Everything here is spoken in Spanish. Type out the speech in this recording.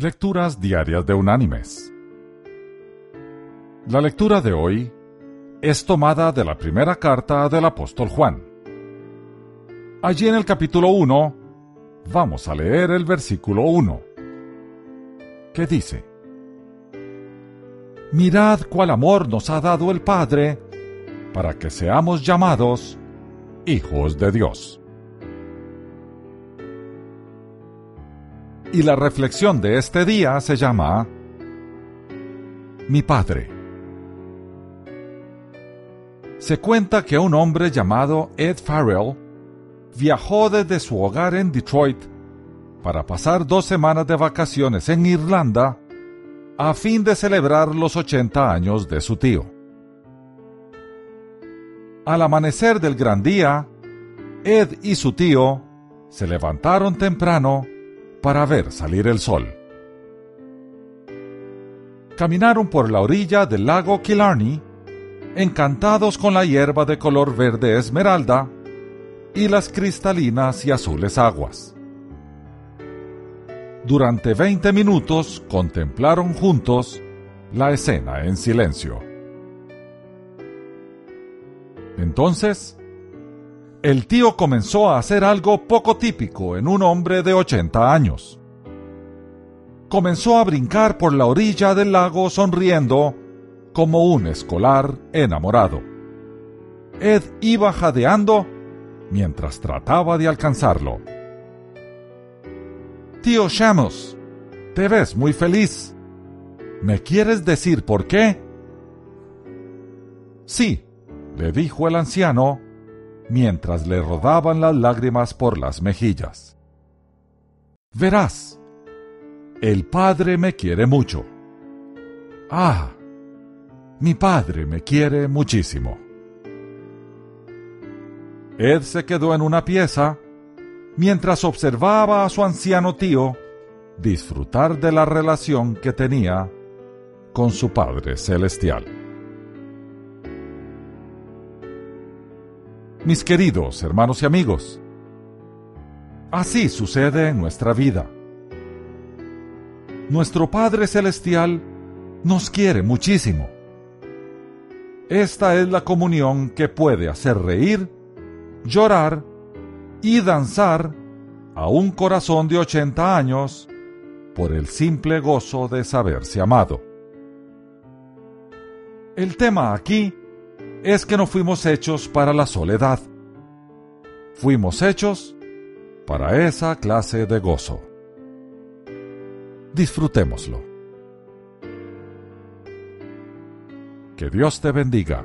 Lecturas Diarias de Unánimes. La lectura de hoy es tomada de la primera carta del apóstol Juan. Allí en el capítulo 1 vamos a leer el versículo 1, que dice, Mirad cuál amor nos ha dado el Padre para que seamos llamados hijos de Dios. Y la reflexión de este día se llama Mi Padre. Se cuenta que un hombre llamado Ed Farrell viajó desde su hogar en Detroit para pasar dos semanas de vacaciones en Irlanda a fin de celebrar los 80 años de su tío. Al amanecer del gran día, Ed y su tío se levantaron temprano para ver salir el sol. Caminaron por la orilla del lago Killarney, encantados con la hierba de color verde esmeralda y las cristalinas y azules aguas. Durante 20 minutos contemplaron juntos la escena en silencio. Entonces, el tío comenzó a hacer algo poco típico en un hombre de 80 años. Comenzó a brincar por la orilla del lago sonriendo como un escolar enamorado. Ed iba jadeando mientras trataba de alcanzarlo. Tío Shamos, te ves muy feliz. ¿Me quieres decir por qué? Sí, le dijo el anciano mientras le rodaban las lágrimas por las mejillas. Verás, el Padre me quiere mucho. Ah, mi Padre me quiere muchísimo. Ed se quedó en una pieza mientras observaba a su anciano tío disfrutar de la relación que tenía con su Padre Celestial. Mis queridos hermanos y amigos. Así sucede en nuestra vida. Nuestro Padre Celestial nos quiere muchísimo. Esta es la comunión que puede hacer reír, llorar y danzar a un corazón de 80 años por el simple gozo de saberse amado. El tema aquí es que no fuimos hechos para la soledad. Fuimos hechos para esa clase de gozo. Disfrutémoslo. Que Dios te bendiga.